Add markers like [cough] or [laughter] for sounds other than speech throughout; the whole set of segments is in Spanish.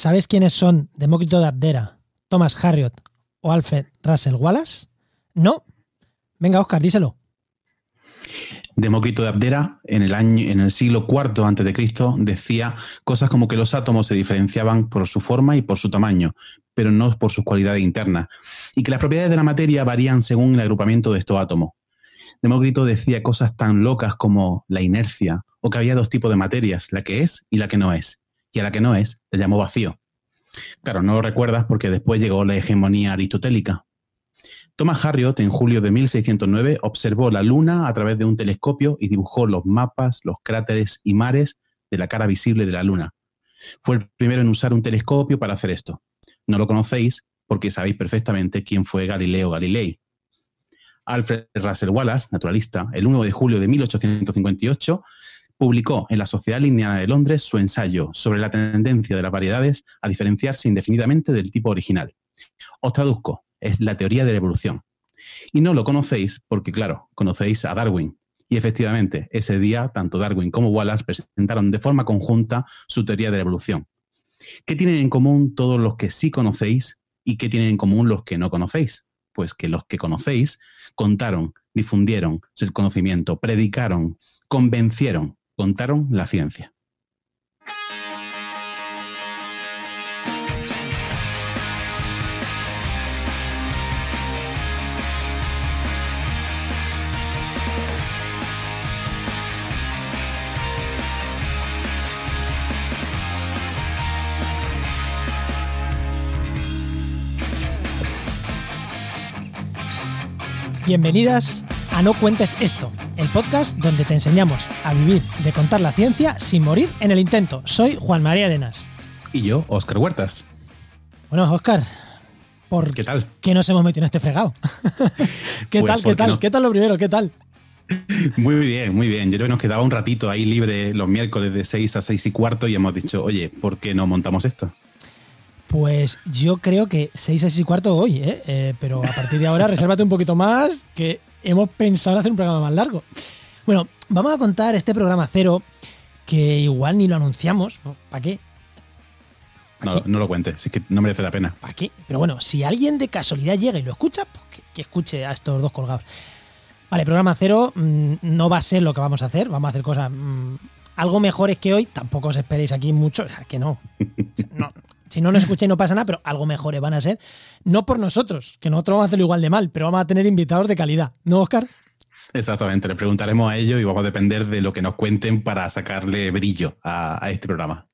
¿Sabes quiénes son Demócrito de Abdera, Thomas Harriot o Alfred Russell Wallace? ¿No? Venga, Oscar, díselo. Demócrito de Abdera, en el, año, en el siglo IV a.C., decía cosas como que los átomos se diferenciaban por su forma y por su tamaño, pero no por sus cualidades internas, y que las propiedades de la materia varían según el agrupamiento de estos átomos. Demócrito decía cosas tan locas como la inercia, o que había dos tipos de materias, la que es y la que no es, y a la que no es le llamó vacío. Claro, no lo recuerdas porque después llegó la hegemonía aristotélica, Thomas Harriot, en julio de 1609, observó la Luna a través de un telescopio y dibujó los mapas, los cráteres y mares de la cara visible de la Luna. Fue el primero en usar un telescopio para hacer esto. No lo conocéis porque sabéis perfectamente quién fue Galileo Galilei. Alfred Russel Wallace, naturalista, el 1 de julio de 1858, publicó en la Sociedad Lineana de Londres su ensayo sobre la tendencia de las variedades a diferenciarse indefinidamente del tipo original. Os traduzco es la teoría de la evolución. Y no lo conocéis porque, claro, conocéis a Darwin. Y efectivamente, ese día, tanto Darwin como Wallace presentaron de forma conjunta su teoría de la evolución. ¿Qué tienen en común todos los que sí conocéis y qué tienen en común los que no conocéis? Pues que los que conocéis contaron, difundieron el conocimiento, predicaron, convencieron, contaron la ciencia. Bienvenidas a No Cuentes Esto, podcast donde te enseñamos a vivir de contar la ciencia sin morir en el intento. Soy Juan María Arenas. Y yo, Óscar Huertas. Bueno, Óscar, ¿por ¿qué tal? ¿Qué nos hemos metido en este fregado? [laughs] ¿Qué Pues, tal? ¿Qué ¿por qué tal? no? ¿Qué tal lo primero? ¿Qué tal? [laughs] Muy bien, muy bien. Yo creo que nos quedaba un ratito ahí libre los miércoles de 6 a 6 y cuarto y hemos dicho, oye, ¿por qué no montamos esto? Pues yo creo que 6 a 6 y cuarto hoy, ¿eh? Eh, pero a partir de ahora [laughs] resérvate un poquito más, que hemos pensado en hacer un programa más largo. Bueno, vamos a contar este programa cero, que igual ni lo anunciamos. ¿Para qué? No, no lo cuentes, es que no merece la pena. ¿Para qué? Pero bueno, si alguien de casualidad llega y lo escucha, pues que, que escuche a estos dos colgados. Vale, programa cero mm, no va a ser lo que vamos a hacer, vamos a hacer cosas mm, algo mejores que hoy, tampoco os esperéis aquí mucho, o sea, que no. [laughs] no. Si no nos escucháis no pasa nada, pero algo mejores van a ser. No por nosotros, que nosotros vamos a hacerlo igual de mal, pero vamos a tener invitados de calidad. ¿No, Oscar? Exactamente, le preguntaremos a ellos y vamos a depender de lo que nos cuenten para sacarle brillo a, a este programa.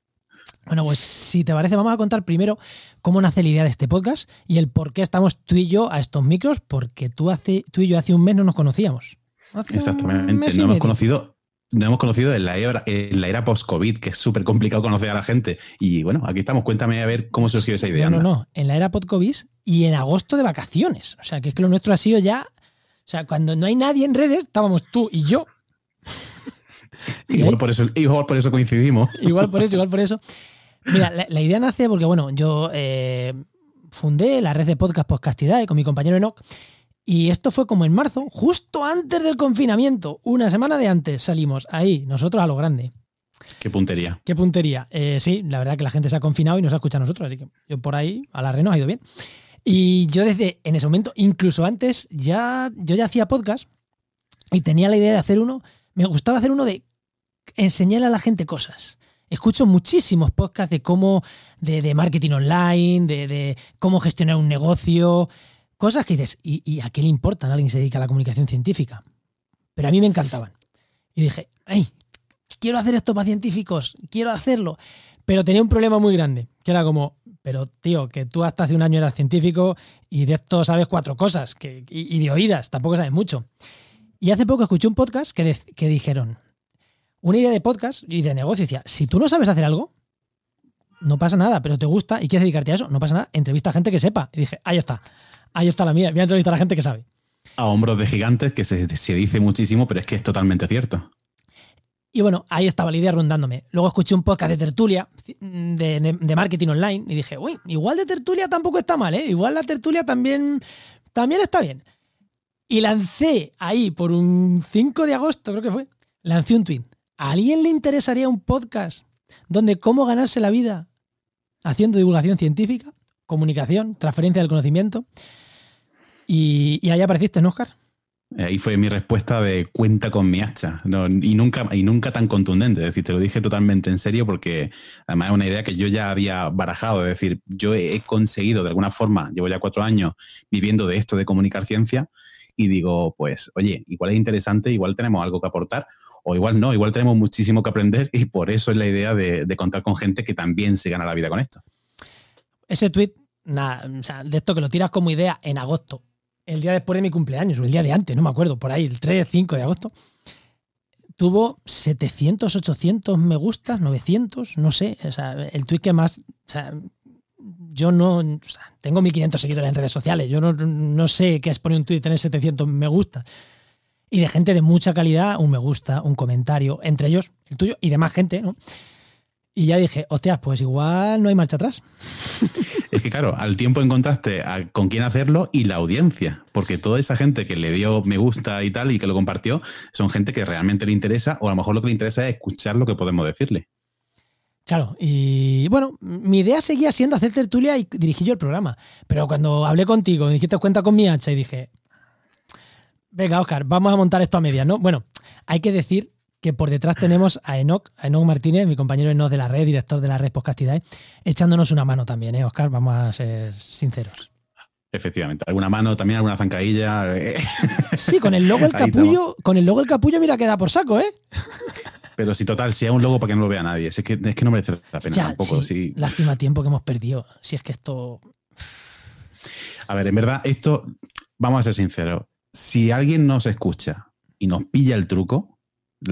Bueno, pues si te parece, vamos a contar primero cómo nace la idea de este podcast y el por qué estamos tú y yo a estos micros, porque tú, hace, tú y yo hace un mes no nos conocíamos. Hace Exactamente, no hemos conocido, no hemos conocido en la era, en la era post-COVID, que es súper complicado conocer a la gente. Y bueno, aquí estamos, cuéntame a ver cómo surgió esa idea. No, no, anda. no. En la era podcast y en agosto de vacaciones. O sea, que es que lo nuestro ha sido ya. O sea, cuando no hay nadie en redes, estábamos tú y yo. Y [laughs] Igual por, eso, igual por eso coincidimos. [laughs] Igual por eso, igual por eso. Mira, la, la idea nace porque, bueno, yo eh, fundé la red de podcast Podcastidad con mi compañero Enoch. Y esto fue como en marzo, justo antes del confinamiento. Una semana de antes salimos ahí, nosotros a lo grande. Qué puntería. Qué puntería. Eh, sí, la verdad que la gente se ha confinado y nos ha escuchado a nosotros, así que yo por ahí a la red nos ha ido bien. Y yo desde en ese momento, incluso antes, ya yo ya hacía podcast y tenía la idea de hacer uno. Me gustaba hacer uno de enseñarle a la gente cosas. Escucho muchísimos podcasts de cómo, de, de marketing online, de, de cómo gestionar un negocio, cosas que dices, ¿y, ¿y a qué le importan a alguien que se dedica a la comunicación científica? Pero a mí me encantaban. Y dije, ay, quiero hacer esto para científicos, quiero hacerlo. Pero tenía un problema muy grande, que era como, pero tío, que tú hasta hace un año eras científico y de esto sabes cuatro cosas, que, y, de oídas, tampoco sabes mucho. Y hace poco escuché un podcast que, que dijeron, una idea de podcast y de negocio, decía, si tú no sabes hacer algo, no pasa nada, pero te gusta y quieres dedicarte a eso, no pasa nada, entrevista a gente que sepa. Y dije, ahí está, ahí está la mía, voy a entrevistar a gente que sabe. A hombros de gigantes, que se, se dice muchísimo, pero es que es totalmente cierto. Y bueno, ahí estaba la idea rondándome. Luego escuché un podcast de tertulia, de, de- de marketing online, y dije, uy, igual de tertulia tampoco está mal, ¿eh? Igual la tertulia también, también está bien. Y lancé ahí por un 5 de agosto, creo que fue, lancé un tweet. ¿A alguien le interesaría un podcast donde cómo ganarse la vida haciendo divulgación científica, comunicación, transferencia del conocimiento. Y, y ahí apareciste, ¿no, Oscar? Ahí fue mi respuesta de cuenta con mi hacha. y, nunca, y nunca tan contundente. Es decir, te lo dije totalmente en serio porque además es una idea que yo ya había barajado. Es decir, yo he conseguido de alguna forma, llevo ya cuatro años viviendo de esto de comunicar ciencia y digo, pues, oye, igual es interesante, igual tenemos algo que aportar o igual no, igual tenemos muchísimo que aprender y por eso es la idea de, contar con gente que también se gana la vida con esto. Ese tweet, nada, o sea, de esto que lo tiras como idea en agosto el día después de mi cumpleaños, o el día de antes, no me acuerdo, por ahí, el 3, 5 de agosto, tuvo 700, 800 me gustas, 900, no sé, o sea, el tweet que más, o sea, yo no, o sea, tengo 1500 seguidores en redes sociales, yo no, no sé qué es poner un tweet y tener 700 me gusta. Y de gente de mucha calidad, un me gusta, un comentario, entre ellos el tuyo y demás gente, ¿no? Y ya dije, hostias, pues igual no hay marcha atrás. [laughs] Es que claro, al tiempo encontraste con quién hacerlo y la audiencia, porque toda esa gente que le dio me gusta y tal y que lo compartió, son gente que realmente le interesa o a lo mejor lo que le interesa es escuchar lo que podemos decirle. Claro, y bueno, mi idea seguía siendo hacer tertulia y dirigir yo el programa, pero cuando hablé contigo, me dijiste cuenta con mi hacha y dije, venga Oscar, vamos a montar esto a medias, ¿no? Bueno, hay que decir que por detrás tenemos a Enoch, a Enoch Martínez, mi compañero Enoch de la red, director de la red Podcastidae, echándonos una mano también, ¿eh, Oscar? Vamos a ser sinceros. Efectivamente, alguna mano, también alguna zancadilla. Eh. Sí, con el logo el [laughs] capullo, con el logo el capullo, mira, queda por saco, ¿eh? Pero si total, si hay un logo para que no lo vea nadie, es que, es que no merece la pena tampoco. Sí. Lástima tiempo que hemos perdido. Si es que esto. A ver, en verdad, esto, vamos a ser sinceros. Si alguien nos escucha y nos pilla el truco,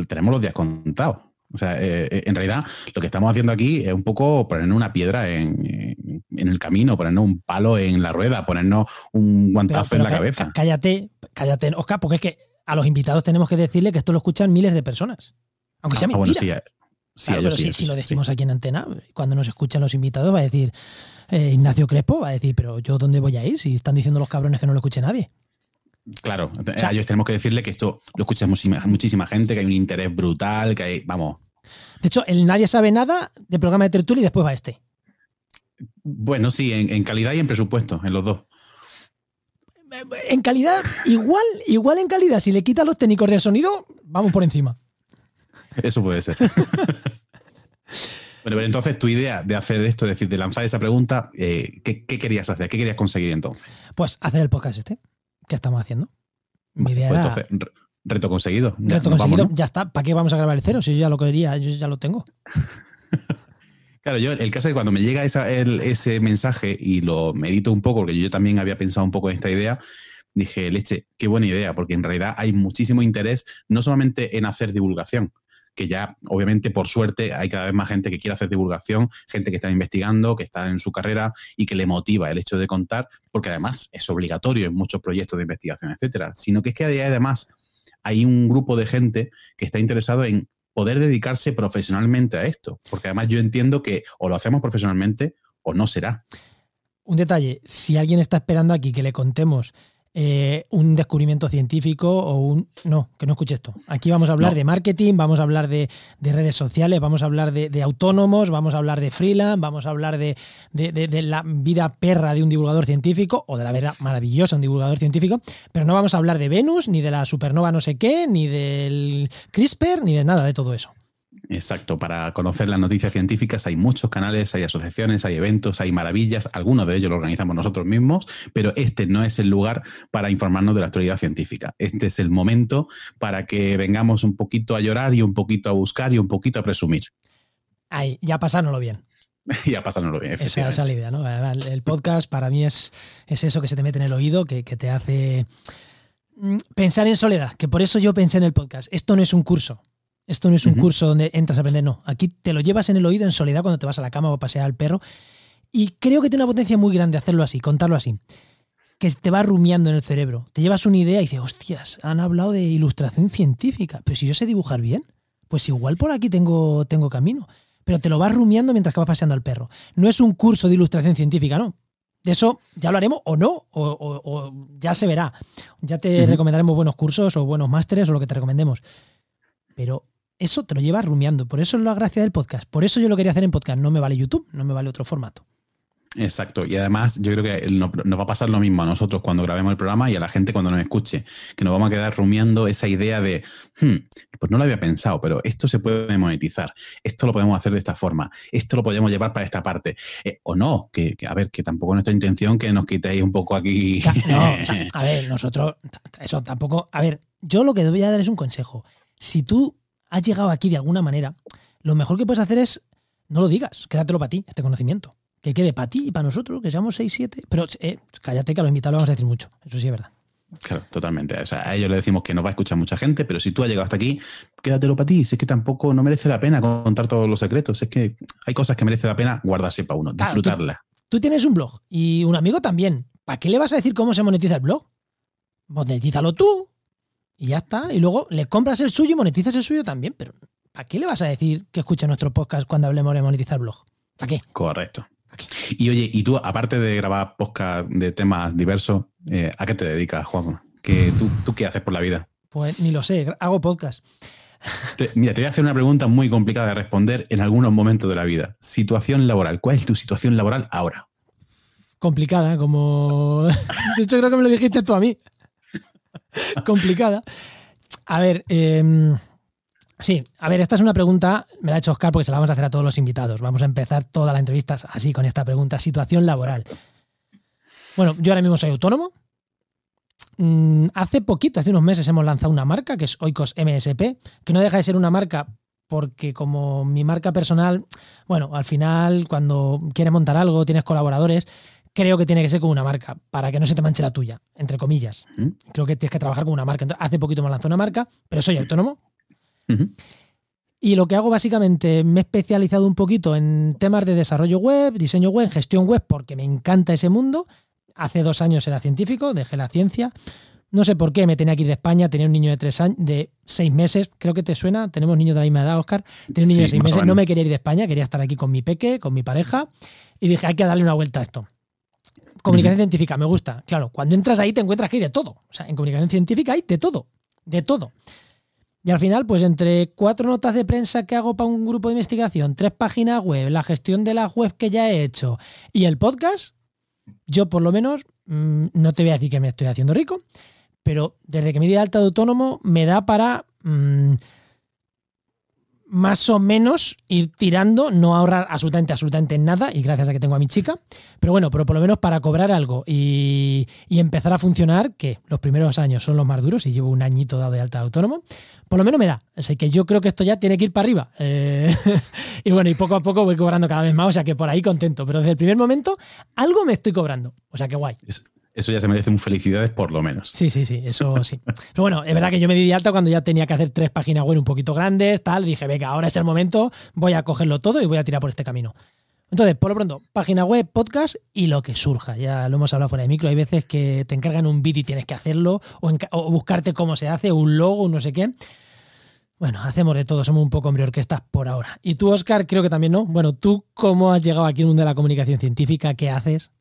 tenemos los días contados. O sea, eh, eh, en realidad lo que estamos haciendo aquí es un poco ponernos una piedra en, el camino, ponernos un palo en la rueda, ponernos un guantazo en la cabeza. Cállate, cállate, Oscar, porque es que a los invitados tenemos que decirle que esto lo escuchan miles de personas. Aunque sea ah, mentira. Bueno, sí, sí, si, lo decimos aquí en antena, cuando nos escuchan los invitados va a decir, eh, Ignacio Crespo va a decir, pero yo dónde voy a ir si están diciendo los cabrones que no lo escuche nadie. Claro, a ellos tenemos que decirle que esto lo escucha muchísima, gente, que hay un interés brutal, que hay, vamos. De hecho, el Nadie sabe nada del programa de tertulia y después va este. Bueno, sí, en, calidad y en presupuesto, en los dos. En calidad, igual, igual en calidad, si le quitas los técnicos de sonido, vamos por encima. Eso puede ser. Bueno, pero entonces tu idea de hacer esto, es decir, de lanzar esa pregunta, eh, ¿qué, ¿qué, querías hacer? ¿Qué querías conseguir entonces? Pues hacer el podcast este. ¿Qué estamos haciendo? Mi idea pues entonces, reto conseguido. Reto conseguido, ya está. ¿Para qué vamos a grabar el cero? Si yo ya lo quería, yo ya lo tengo. [laughs] Claro, yo el caso es que cuando me llega ese mensaje y lo medito un poco, porque yo también había pensado un poco en esta idea, dije, leche, qué buena idea, porque en realidad hay muchísimo interés no solamente en hacer divulgación, que ya, obviamente, por suerte, hay cada vez más gente que quiere hacer divulgación, gente que está investigando, que está en su carrera y que le motiva el hecho de contar, porque además es obligatorio en muchos proyectos de investigación, etcétera. Sino que es que además hay un grupo de gente que está interesado en poder dedicarse profesionalmente a esto, porque además yo entiendo que o lo hacemos profesionalmente o no será. Un detalle, si alguien está esperando aquí que le contemos eh, un descubrimiento científico o un... No, que no escuche esto. Aquí vamos a hablar de marketing, vamos a hablar de, redes sociales, vamos a hablar de, autónomos, vamos a hablar de freelance, vamos a hablar de, la vida perra de un divulgador científico o de la vida maravillosa de un divulgador científico, pero no vamos a hablar de Venus, ni de la supernova no sé qué, ni del CRISPR, ni de nada de todo eso. Exacto, para conocer las noticias científicas hay muchos canales, hay asociaciones, hay eventos, hay maravillas, algunos de ellos lo organizamos nosotros mismos, pero este no es el lugar para informarnos de la actualidad científica. Este es el momento para que vengamos un poquito a llorar y un poquito a buscar y un poquito a presumir. Ay, ya pasándolo bien. [laughs] ya pasándolo bien. Esa, es la idea, ¿no? El podcast para mí es, es eso que se te mete en el oído, que, que te hace mm, pensar en soledad, que por eso yo pensé en el podcast. Esto no es un curso, esto no es un curso donde entras a aprender, no. Aquí te lo llevas en el oído en soledad cuando te vas a la cama o a pasear al perro. Y creo que tiene una potencia muy grande hacerlo así, contarlo así. Que te va rumiando en el cerebro. Te llevas una idea y dices, hostias, han hablado de ilustración científica. Pero si yo sé dibujar bien, pues igual por aquí tengo, tengo camino. Pero te lo vas rumiando mientras que vas paseando al perro. No es un curso de ilustración científica, no. De eso ya lo haremos o no, o, ya se verá. Ya te recomendaremos buenos cursos o buenos másteres o lo que te recomendemos. Pero eso te lo llevas rumiando. Por eso es la gracia del podcast. Por eso yo lo quería hacer en podcast. No me vale YouTube, no me vale otro formato. Exacto. Y además, yo creo que nos, va a pasar lo mismo a nosotros cuando grabemos el programa y a la gente cuando nos escuche, que nos vamos a quedar rumiando esa idea de, hmm, pues no lo había pensado, pero esto se puede monetizar, esto lo podemos hacer de esta forma, esto lo podemos llevar para esta parte. Eh, o no, que, a ver, que tampoco es nuestra intención que nos quitéis un poco aquí. No, [laughs] a ver, nosotros, eso tampoco. A ver, yo lo que voy a dar es un consejo. Si tú has llegado aquí de alguna manera, lo mejor que puedes hacer es no lo digas, quédatelo para ti, este conocimiento que quede para ti y para nosotros, que seamos 6, 7. Pero eh, cállate que a los invitados lo vamos a decir mucho. Eso sí es verdad. Claro, totalmente. O sea, a ellos le decimos que no va a escuchar mucha gente, pero si tú has llegado hasta aquí, quédatelo para ti. Si es que tampoco no merece la pena contar todos los secretos. Es que hay cosas que merece la pena guardarse para uno, disfrutarla. Tú, tienes un blog y un amigo también. ¿Para qué le vas a decir cómo se monetiza el blog? Monetízalo tú y ya está. Y luego le compras el suyo y monetizas el suyo también. Pero ¿para qué le vas a decir que escucha nuestro podcast cuando hablemos de monetizar blog? ¿Para qué? Correcto. Y oye, y tú, aparte de grabar podcast de temas diversos, eh, ¿a qué te dedicas, Juan? ¿Qué, tú, ¿Tú qué haces por la vida? Pues ni lo sé, hago podcast. mira, te voy a hacer una pregunta muy complicada de responder en algunos momentos de la vida. Situación laboral. ¿Cuál es tu situación laboral ahora? Complicada, como... [laughs] De hecho, creo que me lo dijiste tú a mí. [laughs] complicada. A ver, eh, Sí, a ver, esta es una pregunta, me la ha hecho Oscar porque se la vamos a hacer a todos los invitados. Vamos a empezar toda la entrevista así con esta pregunta, situación laboral. Bueno, yo ahora mismo soy autónomo. Mm, hace poquito, hace unos meses hemos lanzado una marca que es Oikos MSP, que no deja de ser una marca porque como mi marca personal, bueno, al final cuando quieres montar algo, tienes colaboradores, creo que tiene que ser como una marca, para que no se te manche la tuya, entre comillas. Creo que tienes que trabajar con una marca. hace poquito hemos lanzado una marca, pero soy autónomo, y lo que hago básicamente, me he especializado un poquito en temas de desarrollo web, diseño web, gestión web, porque me encanta ese mundo. Hace dos años era científico, dejé la ciencia. No sé por qué me tenía que ir de España, tenía un niño de tres años, de seis meses, creo que te suena, tenemos niños de la misma edad, Oscar. Tenía un niño de seis meses, no me quería ir de España, quería estar aquí con mi peque, con mi pareja, y dije, hay que darle una vuelta a esto. Comunicación científica, me gusta. Claro, cuando entras ahí te encuentras que hay de todo. O sea, en comunicación científica hay de todo. De todo. Y al final, pues entre cuatro notas de prensa que hago para un grupo de investigación, tres páginas web, la gestión de la web que ya he hecho y el podcast, yo por lo menos, mm, no te voy a decir que me estoy haciendo rico, pero desde que me di alta de autónomo me da para mm, más o menos ir tirando, no ahorrar absolutamente, absolutamente nada, y gracias a que tengo a mi chica, pero bueno, pero por lo menos para cobrar algo y, empezar a funcionar, que los primeros años son los más duros y llevo un añito dado de alta autónomo, por lo menos me da. Así que yo creo que esto ya tiene que ir para arriba. Eh, [laughs] y bueno, y poco a poco voy cobrando cada vez más, o sea que por ahí contento, pero desde el primer momento algo me estoy cobrando, o sea que guay eso ya se merece un felicidades por lo menos. Sí, sí, sí, eso sí. Pero bueno, es verdad que yo me di de alta cuando ya tenía que hacer tres páginas web un poquito grandes, tal. Dije, venga, ahora es el momento, voy a cogerlo todo y voy a tirar por este camino. Entonces, por lo pronto, página web, podcast y lo que surja. Ya lo hemos hablado fuera de micro. Hay veces que te encargan un vídeo y tienes que hacerlo, o, buscarte cómo se hace, un logo, no sé qué. Bueno, hacemos de todo, somos un poco hombre orquestas por ahora. Y tú, Oscar, creo que también no. Bueno, ¿tú cómo has llegado aquí en mundo de la comunicación científica? ¿Qué haces?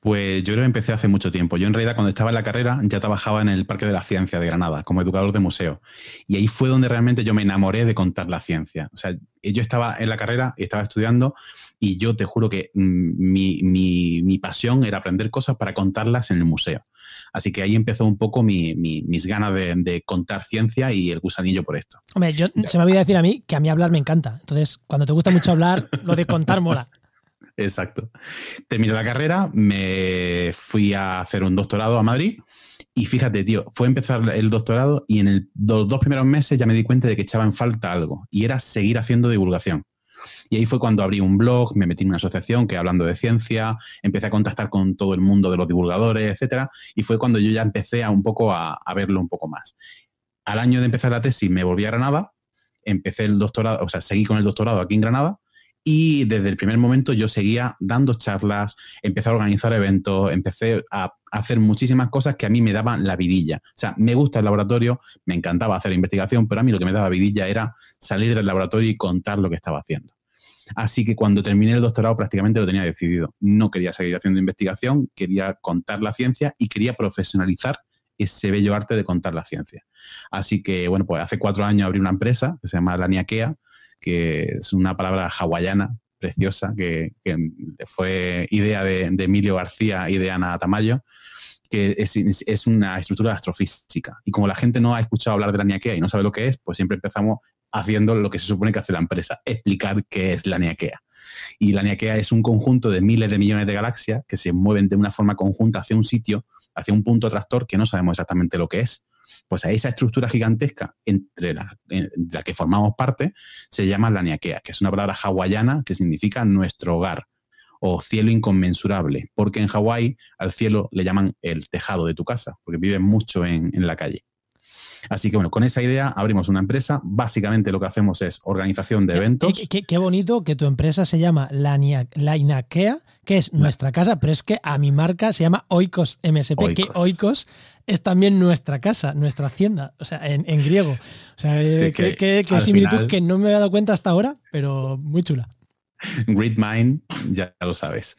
Pues yo lo empecé hace mucho tiempo. Yo en realidad cuando estaba en la carrera ya trabajaba en el Parque de la Ciencia de Granada como educador de museo. Y ahí fue donde realmente yo me enamoré de contar la ciencia. O sea, yo estaba en la carrera y estaba estudiando y yo te juro que mm, mi, pasión era aprender cosas para contarlas en el museo. Así que ahí empezó un poco mis ganas de, contar ciencia y el gusanillo por esto. Hombre, se me olvidó decir a mí que a mí hablar me encanta. Entonces, cuando te gusta mucho hablar, lo de contar mola. Exacto. Terminé la carrera, me fui a hacer un doctorado a Madrid y fíjate, tío, fue empezar el doctorado y en los dos primeros meses ya me di cuenta de que echaba en falta algo y era seguir haciendo divulgación. Y ahí fue cuando abrí un blog, me metí en una asociación que hablando de ciencia, empecé a contactar con todo el mundo de los divulgadores, etcétera, y fue cuando yo ya empecé a un poco a, a verlo un poco más. Al año de empezar la tesis me volví a Granada, empecé el doctorado, o sea, seguí con el doctorado aquí en Granada y desde el primer momento yo seguía dando charlas, empecé a organizar eventos, empecé a hacer muchísimas cosas que a mí me daban la vidilla. O sea, me gusta el laboratorio, me encantaba hacer investigación, pero a mí lo que me daba vidilla era salir del laboratorio y contar lo que estaba haciendo. Así que cuando terminé el doctorado prácticamente lo tenía decidido. No quería seguir haciendo investigación, quería contar la ciencia y quería profesionalizar ese bello arte de contar la ciencia. Así que, bueno, pues hace cuatro años abrí una empresa que se llama La Niaquea, que es una palabra hawaiana preciosa que, fue idea de, Emilio García y de Ana Tamayo, que es, una estructura astrofísica. Y como la gente no ha escuchado hablar de la Niaquea y no sabe lo que es, pues siempre empezamos haciendo lo que se supone que hace la empresa, explicar qué es la Niaquea. Y la Niaquea es un conjunto de miles de millones de galaxias que se mueven de una forma conjunta hacia un sitio, hacia un punto atractor que no sabemos exactamente lo que es. Pues a esa estructura gigantesca entre la, la que formamos parte se llama la Niaquea, que es una palabra hawaiana que significa nuestro hogar o cielo inconmensurable, porque en Hawái al cielo le llaman el tejado de tu casa, porque viven mucho en, la calle. Así que bueno, con esa idea abrimos una empresa. Básicamente lo que hacemos es organización de eventos. Qué, bonito que tu empresa se llama La, Inakea, que es nuestra casa, pero es que a mi marca se llama Oikos MSP, que Oikos es también nuestra casa, nuestra hacienda, o sea, en, griego. O sea, eh, qué, similitud que no me había dado cuenta hasta ahora, pero muy chula. Grid Mind, ya lo sabes.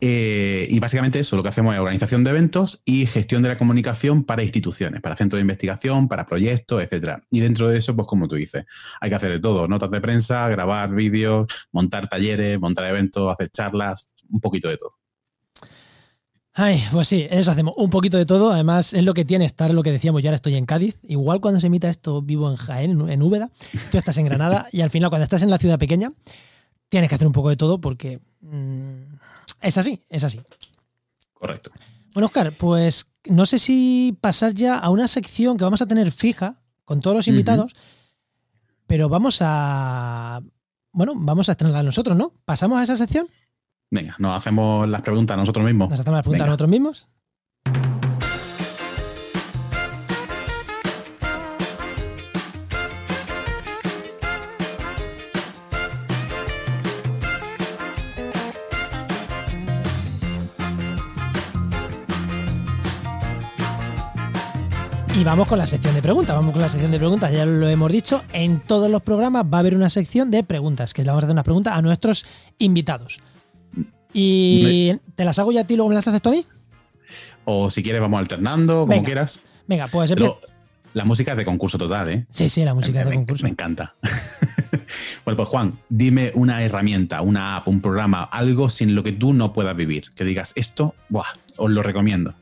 Eh, y básicamente eso, lo que hacemos es organización de eventos y gestión de la comunicación para instituciones, para centros de investigación, para proyectos, etcétera. Y dentro de eso, pues como tú dices, hay que hacer de todo, notas de prensa, grabar vídeos, montar talleres, montar eventos, hacer charlas, un poquito de todo. Ay, pues sí, eso hacemos un poquito de todo. Además, es lo que tiene estar lo que decíamos, yo ahora estoy en Cádiz. Igual cuando se emita esto vivo en Jaén, en Úbeda. Tú estás en Granada [laughs] y al final cuando estás en la ciudad pequeña, tienes que hacer un poco de todo porque mm, es así, es así. Correcto. Bueno, Oscar, pues no sé si pasar ya a una sección que vamos a tener fija con todos los invitados, pero vamos a. Bueno, vamos a estrenarla nosotros, ¿no? ¿Pasamos a esa sección? Venga, nos hacemos las preguntas a nosotros mismos. ¿Nos hacemos las preguntas a nosotros mismos? Y vamos con la sección de preguntas. Vamos con la sección de preguntas. Ya lo hemos dicho. En todos los programas va a haber una sección de preguntas, que le vamos a hacer una pregunta a nuestros invitados. Y te las hago ya a ti, luego me las haces tú a mí. O si quieres, vamos alternando, como quieras. Venga, pues La música es de concurso total, ¿eh? Sí, sí, la música es de concurso. Me encanta. [laughs] bueno, pues Juan, dime una herramienta, una app, un programa, algo sin lo que tú no puedas vivir. Que digas, esto, buah, os lo recomiendo.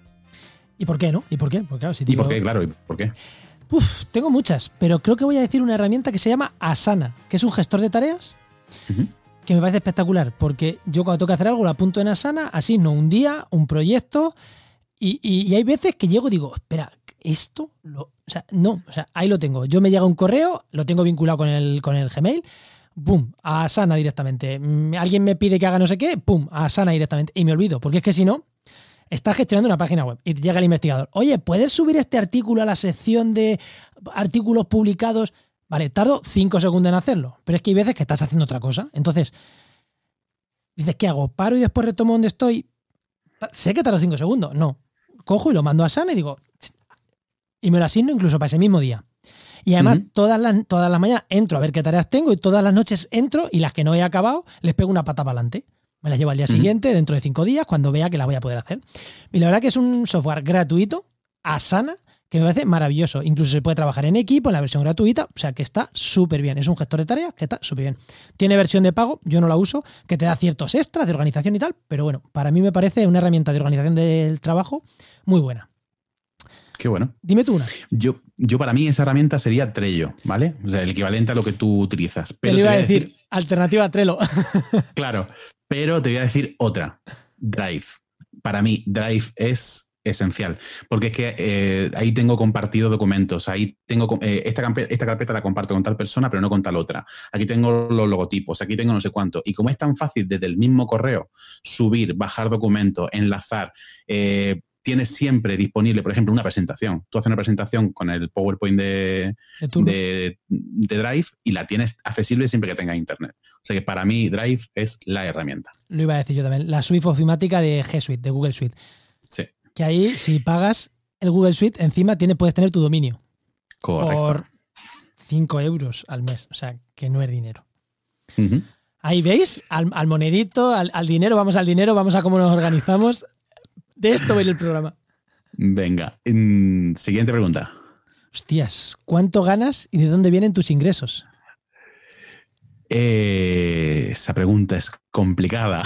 ¿Y por qué, no? ¿Y por qué? Porque, claro, si ¿Y por qué? Claro, ¿y por qué? Uf, tengo muchas, pero creo que voy a decir una herramienta que se llama Asana, que es un gestor de tareas que me parece espectacular, porque yo cuando tengo que hacer algo lo apunto en Asana, asigno un día, un proyecto, y, hay veces que llego y digo, espera, esto, lo, o sea, no, o sea, ahí lo tengo. Yo me llega un correo, lo tengo vinculado con el, con el Gmail, ¡pum! A Asana directamente. Mm, alguien me pide que haga no sé qué, ¡pum! A Asana directamente. Y me olvido, porque es que si no, estás gestionando una página web y llega el investigador. Oye, ¿puedes subir este artículo a la sección de artículos publicados? Vale, tardo cinco segundos en hacerlo, pero es que hay veces que estás haciendo otra cosa. Entonces, dices, ¿qué hago? ¿Paro y después retomo donde estoy? Sé que tardo cinco segundos. No. Cojo y lo mando a Sana y digo, y me lo asigno incluso para ese mismo día. Y además, todas, las, todas las mañanas entro a ver qué tareas tengo y todas las noches entro y las que no he acabado les pego una pata para adelante. Me las llevo al día siguiente, dentro de cinco días, cuando vea que las voy a poder hacer. Y la verdad que es un software gratuito, Asana, que me parece maravilloso. Incluso se puede trabajar en equipo, en la versión gratuita, o sea que está súper bien. Es un gestor de tareas que está súper bien. Tiene versión de pago, yo no la uso, que te da ciertos extras de organización y tal, pero bueno, para mí me parece una herramienta de organización del trabajo muy buena. Qué bueno. Dime tú una. Yo, yo para mí esa herramienta sería Trello, ¿vale? O sea, el equivalente a lo que tú utilizas. Pero te iba a decir, alternativa a Trello. claro, pero te voy a decir otra, Drive. Para mí, Drive es esencial, porque es que eh, ahí tengo compartido documentos, ahí tengo eh, esta, esta, carpeta la comparto con tal persona, pero no con tal otra. Aquí tengo los logotipos, aquí tengo no sé cuánto. Y como es tan fácil desde el mismo correo subir, bajar documentos, enlazar, eh, tienes siempre disponible, por ejemplo, una presentación. Tú haces una presentación con el PowerPoint de, de, Drive y la tienes accesible siempre que tenga internet. O sea que para mí Drive es la herramienta. Lo iba a decir yo también. La suite ofimática de G Suite, de Google Suite. Sí. Que ahí, si pagas el Google Suite, encima tiene, puedes tener tu dominio. Correcto. Por 5 euros al mes. O sea, que no es dinero. Ahí veis, al, monedito, al, dinero, vamos al dinero, vamos a cómo nos organizamos. De esto viene el programa. Venga, mm, siguiente pregunta. Hostias, ¿cuánto ganas y de dónde vienen tus ingresos? Eh, esa pregunta es complicada.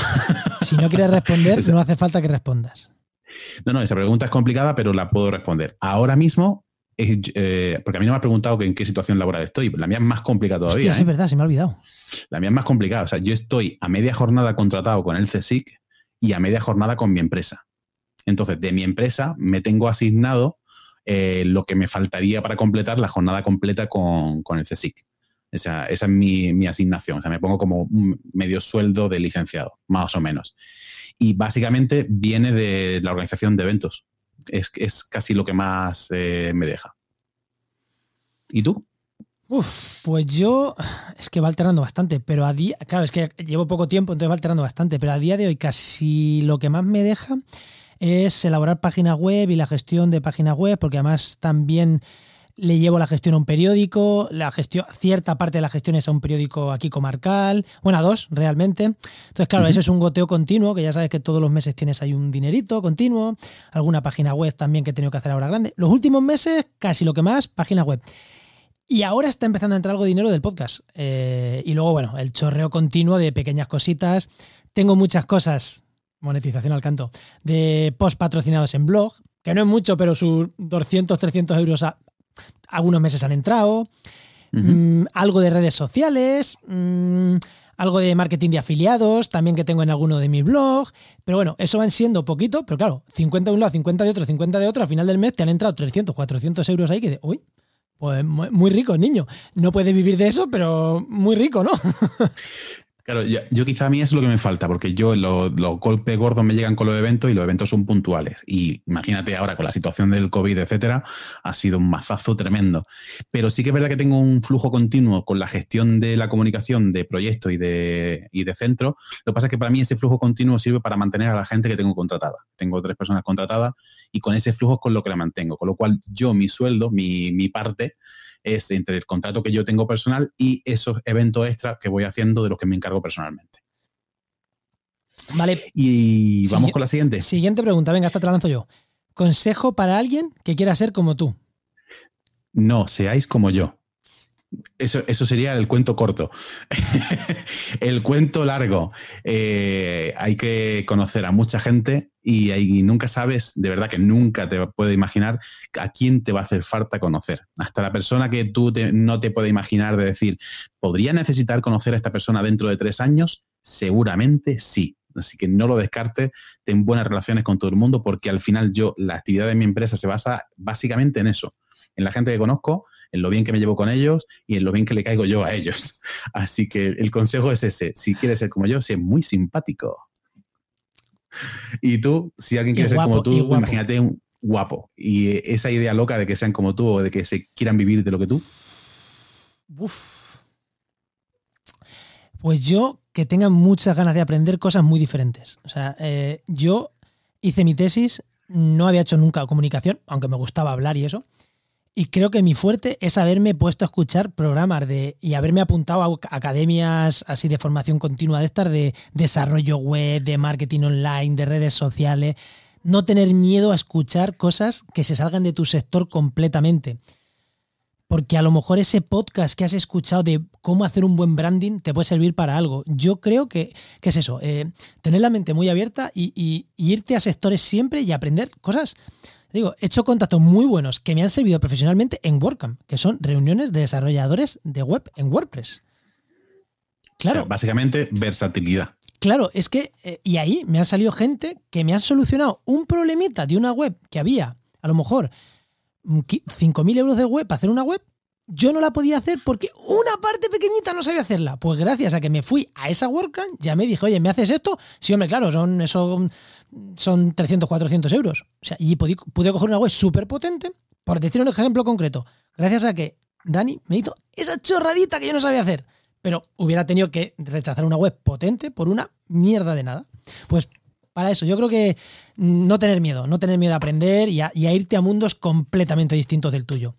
Si no quieres responder, [laughs] no hace falta que respondas. No, no, esa pregunta es complicada, pero la puedo responder. Ahora mismo, eh, porque a mí no me has preguntado en qué situación laboral estoy. La mía es más complicada todavía. Hostia, es ¿eh? verdad, se me ha olvidado. La mía es más complicada. O sea, yo estoy a media jornada contratado con el CSIC y a media jornada con mi empresa. Entonces, de mi empresa me tengo asignado eh, lo que me faltaría para completar la jornada completa con, el CSIC. Esa, esa es mi, mi, asignación. O sea, me pongo como un medio sueldo de licenciado, más o menos. Y básicamente viene de la organización de eventos. Es, es casi lo que más eh, me deja. ¿Y tú? Uf, pues yo es que va alterando bastante, pero a día, claro, es que llevo poco tiempo, entonces va alterando bastante, pero a día de hoy casi lo que más me deja es elaborar páginas web y la gestión de páginas web, porque además también le llevo la gestión a un periódico, la gestión, cierta parte de la gestión es a un periódico aquí comarcal, bueno, a dos realmente. Entonces, claro, eso es un goteo continuo, que ya sabes que todos los meses tienes ahí un dinerito continuo, alguna página web también que he tenido que hacer ahora grande. Los últimos meses, casi lo que más, página web. Y ahora está empezando a entrar algo de dinero del podcast. Eh, y luego, bueno, el chorreo continuo de pequeñas cositas. Tengo muchas cosas monetización al canto, de post patrocinados en blog, que no es mucho, pero sus 200, 300 euros a, algunos meses han entrado, mm, algo de redes sociales, mm, algo de marketing de afiliados, también que tengo en alguno de mis blogs, pero bueno, eso van siendo poquito, pero claro, 50 de un lado, 50 de otro, 50 de otro, al final del mes te han entrado 300, 400 euros ahí que de, uy, pues muy rico, niño. No puede vivir de eso, pero muy rico, ¿no? [laughs] Claro, yo, quizá a mí es lo que me falta, porque yo los golpes gordos me llegan con los eventos y los eventos son puntuales. Y imagínate ahora con la situación del COVID, etcétera, ha sido un mazazo tremendo. Pero sí que es verdad que tengo un flujo continuo con la gestión de la comunicación de proyectos y de, y de centro. Lo que pasa es que para mí ese flujo continuo sirve para mantener a la gente que tengo contratada. Tengo tres personas contratadas y con ese flujo es con lo que la mantengo. Con lo cual yo, mi sueldo, mi, mi parte, es entre el contrato que yo tengo personal y esos eventos extras que voy haciendo de los que me encargo personalmente. Vale. Y vamos con la siguiente. Siguiente pregunta, venga, esta te la lanzo yo. Consejo para alguien que quiera ser como tú. No, seáis como yo. Eso, eso, sería el cuento corto. [laughs] el cuento largo. Eh, hay que conocer a mucha gente y, nunca sabes, de verdad que nunca te puedes imaginar a quién te va a hacer falta conocer. Hasta la persona que tú no te puedes imaginar de decir, ¿podría necesitar conocer a esta persona dentro de tres años? Seguramente sí. Así que no lo descartes, ten buenas relaciones con todo el mundo porque al final yo, la actividad de mi empresa se basa básicamente en eso, en la gente que conozco en lo bien que me llevo con ellos y en lo bien que le caigo yo a ellos. [laughs] Así que el consejo es ese, si quieres ser como yo, sé muy simpático. [laughs] Y tú, si alguien quiere ser como tú, imagínate un guapo. Y esa idea loca de que sean como tú o de que se quieran vivir de lo que tú. Pues yo que tenga muchas ganas de aprender cosas muy diferentes. O sea, eh, yo hice mi tesis, no había hecho nunca comunicación, aunque me gustaba hablar y eso. Y creo que mi fuerte es haberme puesto a escuchar programas de, y haberme apuntado a academias así de formación continua de estas de desarrollo web, de marketing online, de redes sociales. No tener miedo a escuchar cosas que se salgan de tu sector completamente. Porque a lo mejor ese podcast que has escuchado de cómo hacer un buen branding te puede servir para algo. Yo creo que, es eso, eh, tener la mente muy abierta y irte a sectores siempre y aprender cosas Digo, he hecho contactos muy buenos que me han servido profesionalmente en WordCamp, que son reuniones de desarrolladores de web en WordPress. Claro. básicamente versatilidad. Claro, es que, eh, y ahí me ha salido gente que me ha solucionado un problemita de una web que había, a lo mejor, 5.000 mm, euros de web para hacer una web, yo no la podía hacer porque una parte pequeñita no sabía hacerla. Pues gracias a que me fui a esa WordCamp, ya me dije, oye, ¿me haces esto? Sí, hombre, claro, son eso son 300, 400 euros. O sea, y pude, coger una web súper potente, por decir un ejemplo concreto, gracias a que Dani me hizo esa chorradita que yo no sabía hacer. Pero hubiera tenido que rechazar una web potente por una mierda de nada. Pues para eso, yo creo que no tener miedo, no tener miedo a aprender y a, irte a mundos completamente distintos del tuyo.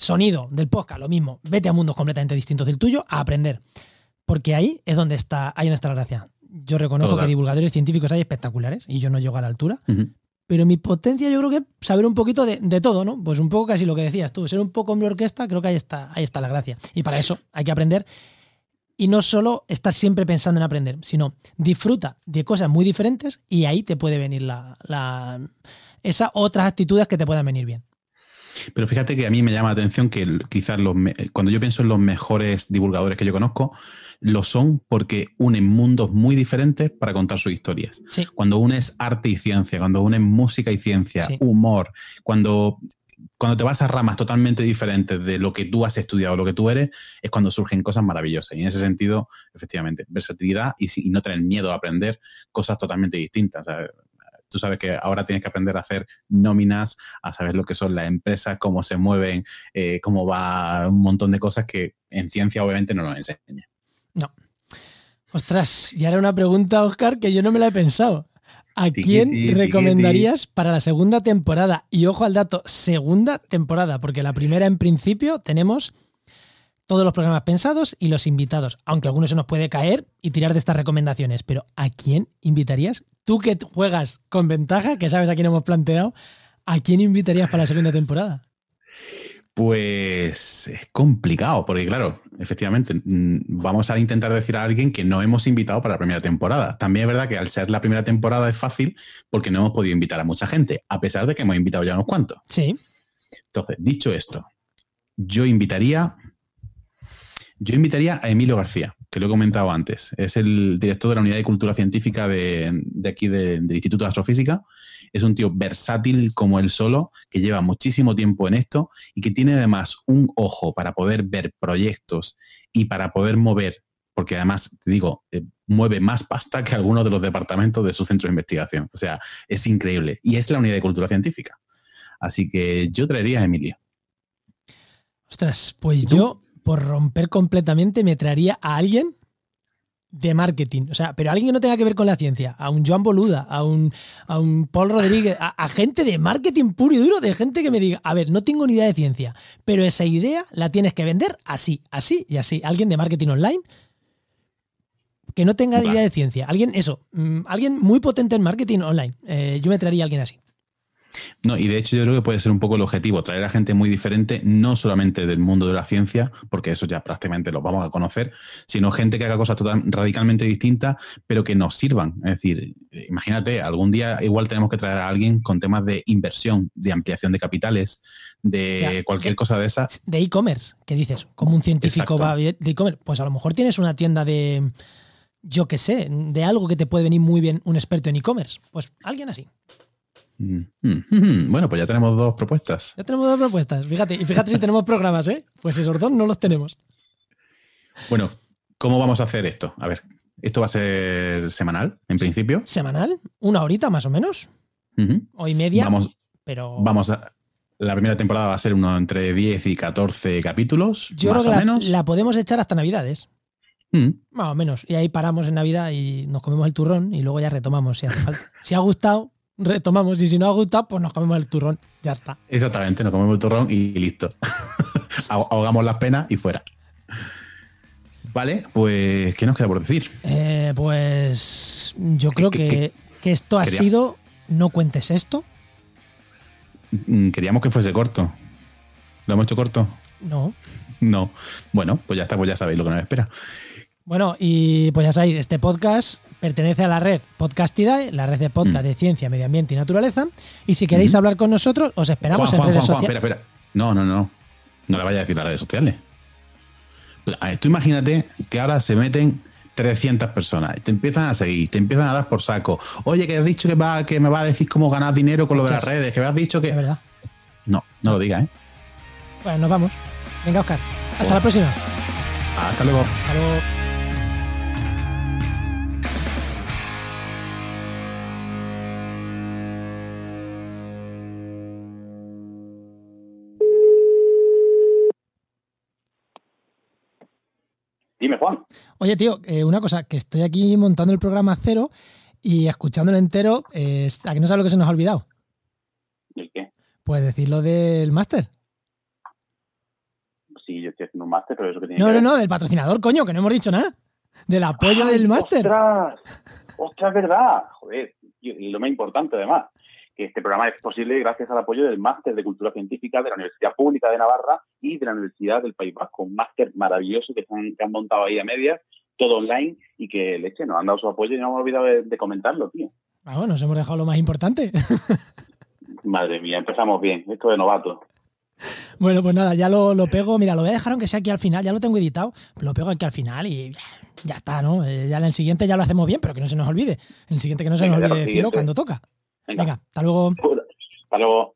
Sonido del podcast, lo mismo. Vete a mundos completamente distintos del tuyo a aprender. Porque ahí es donde está, ahí donde está la gracia yo reconozco que divulgadores científicos hay espectaculares y yo no llego a la altura, pero mi potencia yo creo que es saber un poquito de, de, todo, ¿no? Pues un poco casi lo que decías tú, ser un poco hombre orquesta, creo que ahí está, ahí está la gracia. Y para eso hay que aprender. Y no solo estar siempre pensando en aprender, sino disfruta de cosas muy diferentes y ahí te puede venir la, la esas otras actitudes que te puedan venir bien. Pero fíjate que a mí me llama la atención que quizás los, cuando yo pienso en los mejores divulgadores que yo conozco, lo son porque unen mundos muy diferentes para contar sus historias. Sí. Cuando unes arte y ciencia, cuando unes música y ciencia, sí. humor, cuando, cuando te vas a ramas totalmente diferentes de lo que tú has estudiado, lo que tú eres, es cuando surgen cosas maravillosas. Y en ese sentido, efectivamente, versatilidad y, y no tener miedo a aprender cosas totalmente distintas. O sea, tú sabes que ahora tienes que aprender a hacer nóminas, a saber lo que son las empresas, cómo se mueven, eh, cómo va un montón de cosas que en ciencia obviamente no nos enseña. No. Ostras, y ahora una pregunta, Oscar, que yo no me la he pensado. ¿A quién recomendarías para la segunda temporada? Y ojo al dato, segunda temporada, porque la primera en principio tenemos todos los programas pensados y los invitados, aunque algunos se nos puede caer y tirar de estas recomendaciones, pero ¿a quién invitarías? Tú que juegas con ventaja, que sabes a quién hemos planteado, ¿a quién invitarías para la segunda temporada? Pues es complicado, porque claro, efectivamente, mm, vamos a intentar decir a alguien que no hemos invitado para la primera temporada. También es verdad que al ser la primera temporada es fácil porque no hemos podido invitar a mucha gente, a pesar de que hemos invitado ya unos cuantos. Sí. Entonces, dicho esto, yo invitaría, yo invitaría a Emilio García, que lo he comentado antes. Es el director de la Unidad de Cultura Científica de, de aquí de, del Instituto de Astrofísica. Es un tío versátil como él solo, que lleva muchísimo tiempo en esto y que tiene además un ojo para poder ver proyectos y para poder mover, porque además, te digo, eh, mueve más pasta que algunos de los departamentos de su centro de investigación. O sea, es increíble. Y es la Unidad de Cultura Científica. Así que yo traería a Emilio. Ostras, pues yo por romper completamente, me traería a alguien de marketing. O sea, pero alguien que no tenga que ver con la ciencia. A un Joan Boluda, a un, a un Paul Rodríguez, a, a, gente de marketing puro y duro, de gente que me diga, a ver, no tengo ni idea de ciencia, pero esa idea la tienes que vender así, así y así. Alguien de marketing online que no tenga vale. idea de ciencia. Alguien, eso, mmm, alguien muy potente en marketing online. Eh, yo me traería a alguien así. No, y de hecho yo creo que puede ser un poco el objetivo, traer a gente muy diferente, no solamente del mundo de la ciencia, porque eso ya prácticamente lo vamos a conocer, sino gente que haga cosas total, radicalmente distintas, pero que nos sirvan. Es decir, imagínate, algún día igual tenemos que traer a alguien con temas de inversión, de ampliación de capitales, de ya, cualquier cosa de esa. De e-commerce, ¿qué dices? Como un científico Exacto. va de e-commerce. Pues a lo mejor tienes una tienda de, yo qué sé, de algo que te puede venir muy bien un experto en e-commerce. Pues alguien así. [laughs] Bueno, pues ya tenemos dos propuestas. Ya tenemos dos propuestas. Fíjate, y fíjate si tenemos programas, ¿eh? Pues esos dos no los tenemos. Bueno, ¿cómo vamos a hacer esto? A ver, esto va a ser semanal, en principio. ¿Semanal? ¿Una horita más o menos? Uh -huh. O y media. Vamos, pero... vamos a. La primera temporada va a ser uno entre 10 y 14 capítulos. Yo más creo o que menos. La, la, podemos echar hasta Navidades. Mm. Más o menos. Y ahí paramos en Navidad y nos comemos el turrón y luego ya retomamos si hace falta. si ha gustado, retomamos y si no ha gustado, pues nos comemos el turrón. Ya está. Exactamente, nos comemos el turrón y listo. [laughs] Ahogamos las penas y fuera. Vale, pues, ¿qué nos queda por decir? Eh, pues yo creo que, que, que esto ha sido. No cuentes esto. Mm, queríamos que fuese corto. ¿Lo hemos hecho corto? No. No. Bueno, pues ya está, pues ya sabéis lo que nos espera. Bueno, y pues ya sabéis, este podcast pertenece a la red Podcastidae, la red de podcast mm. de ciencia, medio ambiente y naturaleza. Y si queréis mm. hablar con nosotros, os esperamos Juan, en Juan, redes Juan, sociales. espera, espera. No, no, no. No le vaya a decir las redes sociales. Tú imagínate que ahora se meten 300 personas, te empiezan a seguir, te empiezan a dar por saco. Oye, que has dicho que, va, que me va a decir cómo ganar dinero con lo de las redes, que me has dicho que. Es verdad. No, no lo digas, ¿eh? Bueno, nos vamos. Venga, Oscar. Hasta bueno. la próxima. Hasta luego. Hasta luego. Oye, tío, eh, una cosa, que estoy aquí montando el programa cero y escuchándolo entero, eh, ¿a que no sabes lo que se nos ha olvidado? ¿El qué? Pues decir lo del máster. Sí, yo estoy haciendo un máster, pero eso que tiene No, que no, ver. no, del patrocinador, coño, que no hemos dicho nada. Del apoyo ¡Ay, del máster. ¡Ostras! ¡Ostras, verdad! Joder, y lo más importante además. Que este programa es posible gracias al apoyo del Máster de Cultura Científica de la Universidad Pública de Navarra y de la Universidad del País Vasco. Un máster maravilloso que, han, que han montado ahí a medias, todo online, y que, leche, nos han dado su apoyo y no hemos olvidado de, de comentarlo, tío. Ah, bueno, nos hemos dejado lo más importante. [laughs] Madre mía, empezamos bien. Esto de novato. Bueno, pues nada, ya lo, lo, pego. Mira, lo voy a dejar aunque sea aquí al final. Ya lo tengo editado. Lo pego aquí al final y ya está, ¿no? Eh, ya en el siguiente ya lo hacemos bien, pero que no se nos olvide. En el siguiente que no se Venga, nos olvide decirlo cuando toca. Venga, Venga, hasta luego. hasta luego.